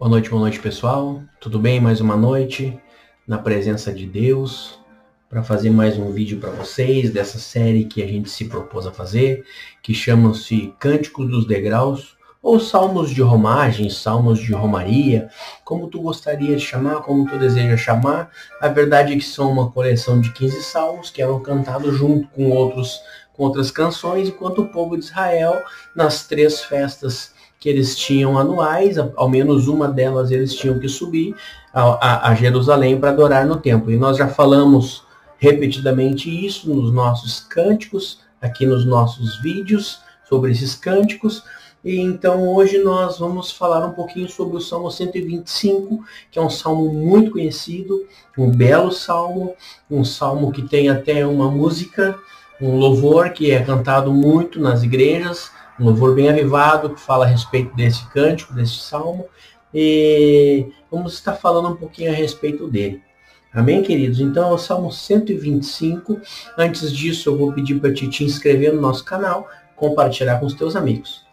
Boa noite, boa noite pessoal. Tudo bem? Mais uma noite na presença de Deus para fazer mais um vídeo para vocês dessa série que a gente se propôs a fazer, que chama-se Cânticos dos Degraus ou Salmos de Romagem, Salmos de Romaria, como tu gostaria de chamar, como tu deseja chamar. A verdade é que são uma coleção de 15 salmos que eram cantados junto com outros com outras canções, enquanto o povo de Israel nas três festas que eles tinham anuais, ao menos uma delas eles tinham que subir a, a, a Jerusalém para adorar no templo. E nós já falamos repetidamente isso nos nossos cânticos, aqui nos nossos vídeos sobre esses cânticos. E então hoje nós vamos falar um pouquinho sobre o Salmo 125, que é um salmo muito conhecido, um belo salmo, um salmo que tem até uma música, um louvor que é cantado muito nas igrejas um louvor bem avivado que fala a respeito desse cântico, desse salmo. E vamos estar falando um pouquinho a respeito dele. Amém, queridos? Então é o Salmo 125. Antes disso, eu vou pedir para ti te inscrever no nosso canal, compartilhar com os teus amigos.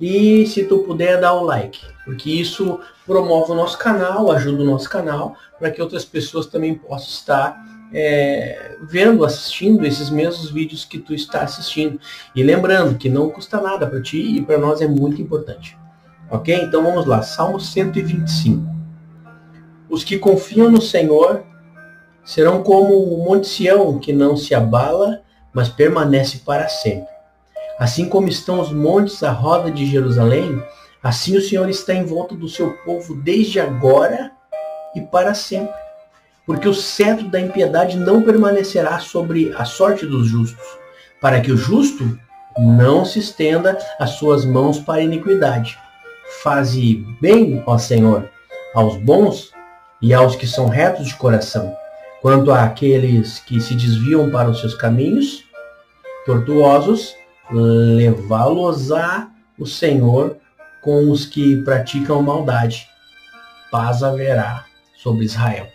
E se tu puder, dar o like, porque isso promove o nosso canal, ajuda o nosso canal, para que outras pessoas também possam estar é, vendo, assistindo esses mesmos vídeos que tu está assistindo. E lembrando que não custa nada para ti e para nós é muito importante. Ok? Então vamos lá, Salmo 125. Os que confiam no Senhor serão como o Monte Sião, que não se abala, mas permanece para sempre. Assim como estão os montes à roda de Jerusalém, assim o Senhor está em volta do seu povo desde agora e para sempre porque o cetro da impiedade não permanecerá sobre a sorte dos justos, para que o justo não se estenda as suas mãos para a iniquidade. Faze bem, ó Senhor, aos bons e aos que são retos de coração, quanto àqueles que se desviam para os seus caminhos tortuosos, levá-los-á o Senhor com os que praticam maldade. Paz haverá sobre Israel.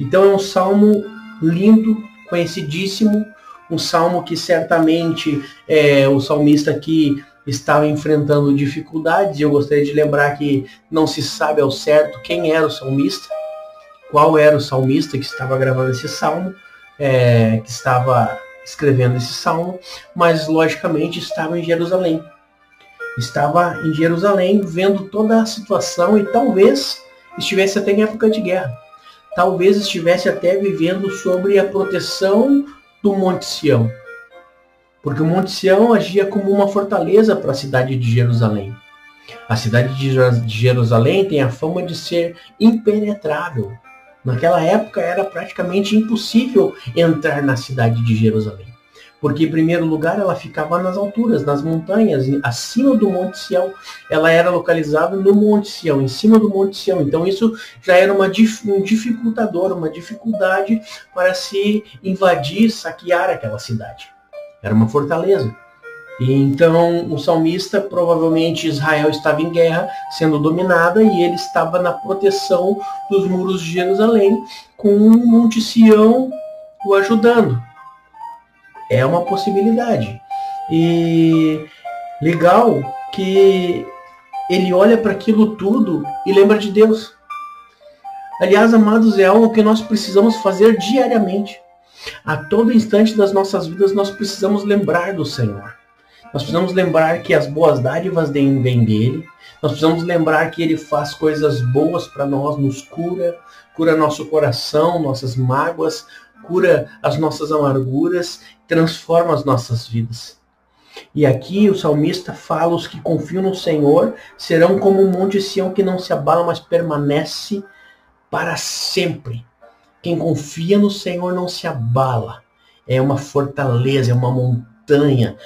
Então é um salmo lindo, conhecidíssimo, um salmo que certamente é, o salmista aqui estava enfrentando dificuldades. E eu gostaria de lembrar que não se sabe ao certo quem era o salmista, qual era o salmista que estava gravando esse salmo, é, que estava escrevendo esse salmo, mas logicamente estava em Jerusalém. Estava em Jerusalém vendo toda a situação e talvez estivesse até em época de guerra talvez estivesse até vivendo sobre a proteção do Monte Sião. Porque o Monte Sião agia como uma fortaleza para a cidade de Jerusalém. A cidade de Jerusalém tem a fama de ser impenetrável. Naquela época era praticamente impossível entrar na cidade de Jerusalém. Porque, em primeiro lugar, ela ficava nas alturas, nas montanhas, acima do Monte Sião. Ela era localizada no Monte Sião, em cima do Monte Sião. Então, isso já era uma, um dificultador, uma dificuldade para se invadir, saquear aquela cidade. Era uma fortaleza. E então, o salmista, provavelmente Israel estava em guerra, sendo dominada, e ele estava na proteção dos muros de Jerusalém, com o Monte Sião o ajudando é uma possibilidade. E legal que ele olha para aquilo tudo e lembra de Deus. Aliás, amados, é algo que nós precisamos fazer diariamente. A todo instante das nossas vidas nós precisamos lembrar do Senhor. Nós precisamos lembrar que as boas dádivas vêm dele. Nós precisamos lembrar que ele faz coisas boas para nós, nos cura, cura nosso coração, nossas mágoas, cura as nossas amarguras, transforma as nossas vidas. E aqui o salmista fala: os que confiam no Senhor serão como um monte Sião que não se abala, mas permanece para sempre. Quem confia no Senhor não se abala. É uma fortaleza, é uma montanha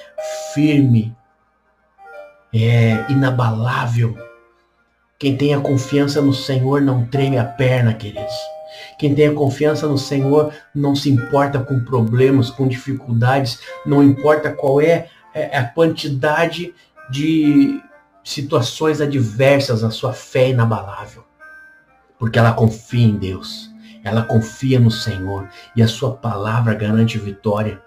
firme, é inabalável. Quem tem a confiança no Senhor não treme a perna, queridos. Quem tem a confiança no Senhor não se importa com problemas, com dificuldades, não importa qual é, é a quantidade de situações adversas, a sua fé é inabalável. Porque ela confia em Deus, ela confia no Senhor e a sua palavra garante vitória.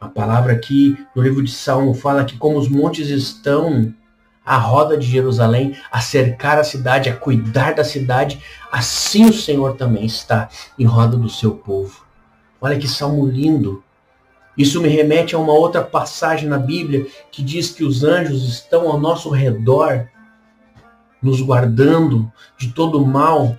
A palavra aqui no livro de Salmo fala que como os montes estão a roda de Jerusalém, a cercar a cidade, a cuidar da cidade, assim o Senhor também está em roda do seu povo. Olha que salmo lindo. Isso me remete a uma outra passagem na Bíblia que diz que os anjos estão ao nosso redor, nos guardando de todo mal,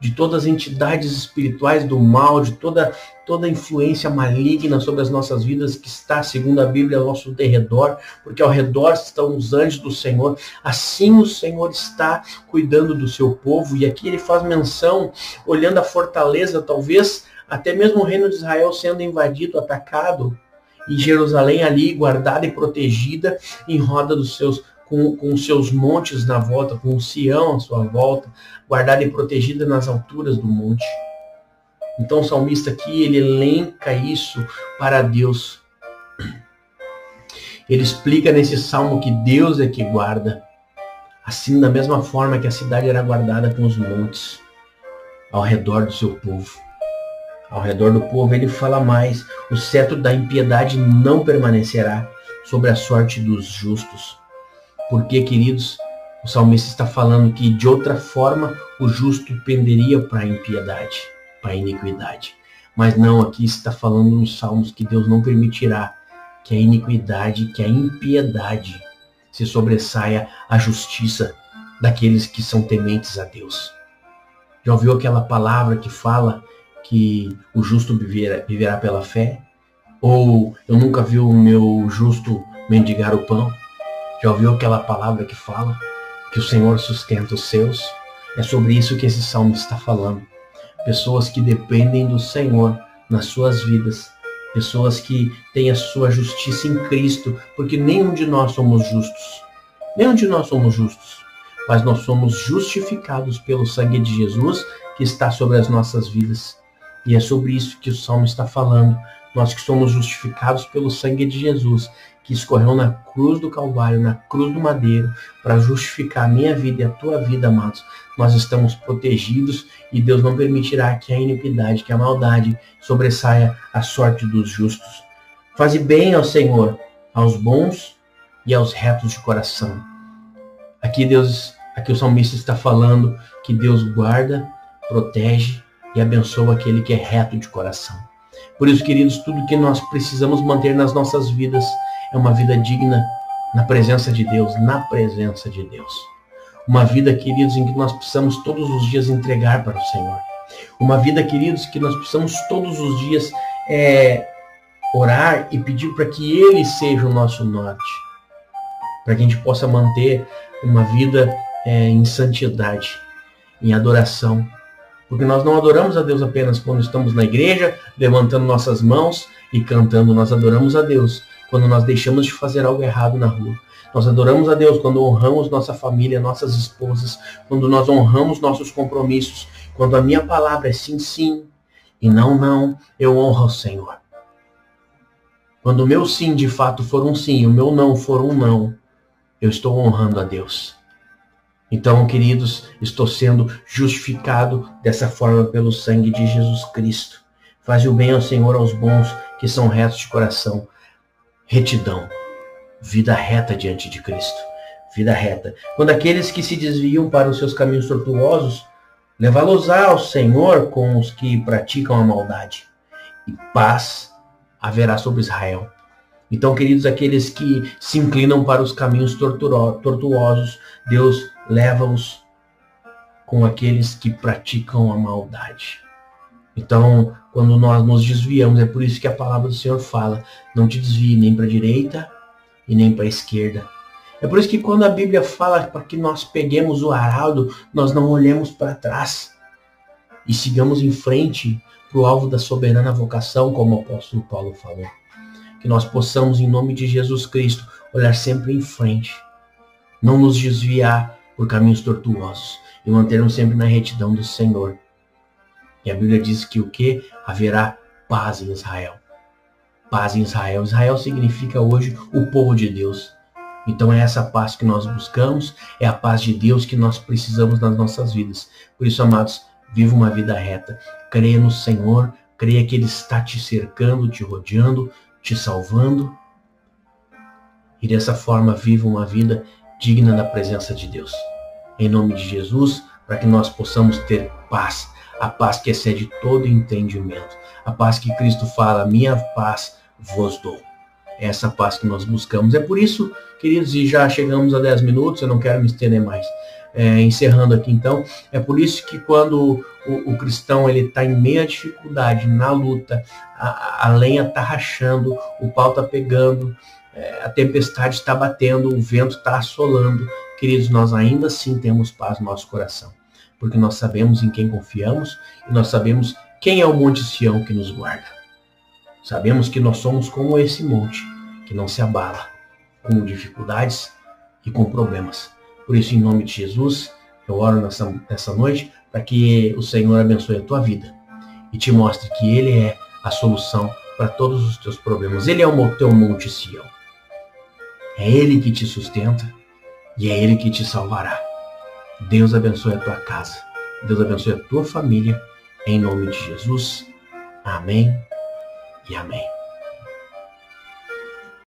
de todas as entidades espirituais do mal, de toda toda influência maligna sobre as nossas vidas que está, segundo a Bíblia, ao nosso derredor, porque ao redor estão os anjos do Senhor. Assim o Senhor está cuidando do seu povo. E aqui ele faz menção, olhando a fortaleza, talvez até mesmo o reino de Israel sendo invadido, atacado, e Jerusalém ali guardada e protegida em roda dos seus com, seus montes na volta, com Sião à sua volta, guardada e protegida nas alturas do monte. Então o salmista aqui, ele elenca isso para Deus. Ele explica nesse salmo que Deus é que guarda. Assim, da mesma forma que a cidade era guardada com os montes ao redor do seu povo. Ao redor do povo, ele fala mais: o cetro da impiedade não permanecerá sobre a sorte dos justos. Porque, queridos, o salmista está falando que de outra forma o justo penderia para a impiedade para a iniquidade. Mas não, aqui está falando nos Salmos que Deus não permitirá que a iniquidade, que a impiedade se sobressaia à justiça daqueles que são tementes a Deus. Já ouviu aquela palavra que fala que o justo viverá, viverá pela fé? Ou eu nunca vi o meu justo mendigar o pão? Já ouviu aquela palavra que fala que o Senhor sustenta os seus? É sobre isso que esse salmo está falando pessoas que dependem do Senhor nas suas vidas, pessoas que têm a sua justiça em Cristo, porque nenhum de nós somos justos. Nenhum de nós somos justos, mas nós somos justificados pelo sangue de Jesus que está sobre as nossas vidas. E é sobre isso que o Salmo está falando. Nós que somos justificados pelo sangue de Jesus, que escorreu na cruz do Calvário, na cruz do madeiro, para justificar a minha vida e a tua vida, amados. Nós estamos protegidos e Deus não permitirá que a iniquidade, que a maldade sobressaia a sorte dos justos. Faze bem ao Senhor, aos bons e aos retos de coração. Aqui Deus, aqui o salmista está falando que Deus guarda, protege e abençoa aquele que é reto de coração. Por isso, queridos, tudo que nós precisamos manter nas nossas vidas é uma vida digna na presença de Deus, na presença de Deus. Uma vida, queridos, em que nós precisamos todos os dias entregar para o Senhor. Uma vida, queridos, que nós precisamos todos os dias é, orar e pedir para que Ele seja o nosso norte. Para que a gente possa manter uma vida é, em santidade, em adoração. Porque nós não adoramos a Deus apenas quando estamos na igreja, levantando nossas mãos e cantando. Nós adoramos a Deus quando nós deixamos de fazer algo errado na rua. Nós adoramos a Deus quando honramos nossa família, nossas esposas, quando nós honramos nossos compromissos, quando a minha palavra é sim, sim e não, não, eu honro ao Senhor. Quando o meu sim de fato for um sim o meu não for um não, eu estou honrando a Deus. Então, queridos, estou sendo justificado dessa forma pelo sangue de Jesus Cristo. Faz o bem ao Senhor aos bons que são retos de coração retidão, vida reta diante de Cristo, vida reta. Quando aqueles que se desviam para os seus caminhos tortuosos, levá-los ao Senhor com os que praticam a maldade, e paz haverá sobre Israel. Então, queridos, aqueles que se inclinam para os caminhos tortuosos, Deus leva-os com aqueles que praticam a maldade. Então, quando nós nos desviamos, é por isso que a palavra do Senhor fala: não te desvie nem para a direita e nem para a esquerda. É por isso que quando a Bíblia fala para que nós peguemos o araldo, nós não olhemos para trás e sigamos em frente para o alvo da soberana vocação, como o apóstolo Paulo falou. Que nós possamos, em nome de Jesus Cristo, olhar sempre em frente, não nos desviar por caminhos tortuosos e mantermos sempre na retidão do Senhor e a Bíblia diz que o que? Haverá paz em Israel. Paz em Israel. Israel significa hoje o povo de Deus. Então é essa paz que nós buscamos, é a paz de Deus que nós precisamos nas nossas vidas. Por isso, amados, viva uma vida reta. Creia no Senhor, creia que Ele está te cercando, te rodeando, te salvando. E dessa forma viva uma vida digna da presença de Deus. Em nome de Jesus, para que nós possamos ter paz, a paz que excede todo entendimento, a paz que Cristo fala, minha paz vos dou. É essa paz que nós buscamos. É por isso, queridos, e já chegamos a 10 minutos, eu não quero me estender mais. É, encerrando aqui então, é por isso que quando o, o cristão ele está em meia dificuldade, na luta, a, a lenha está rachando, o pau está pegando, é, a tempestade está batendo, o vento está assolando, queridos, nós ainda assim temos paz no nosso coração, porque nós sabemos em quem confiamos e nós sabemos quem é o Monte Sião que nos guarda. Sabemos que nós somos como esse monte, que não se abala, com dificuldades e com problemas. Por isso, em nome de Jesus, eu oro nessa, nessa noite para que o Senhor abençoe a tua vida e te mostre que Ele é a solução para todos os teus problemas. Ele é o teu monte Sião. É Ele que te sustenta e é Ele que te salvará. Deus abençoe a tua casa. Deus abençoe a tua família. Em nome de Jesus. Amém e amém.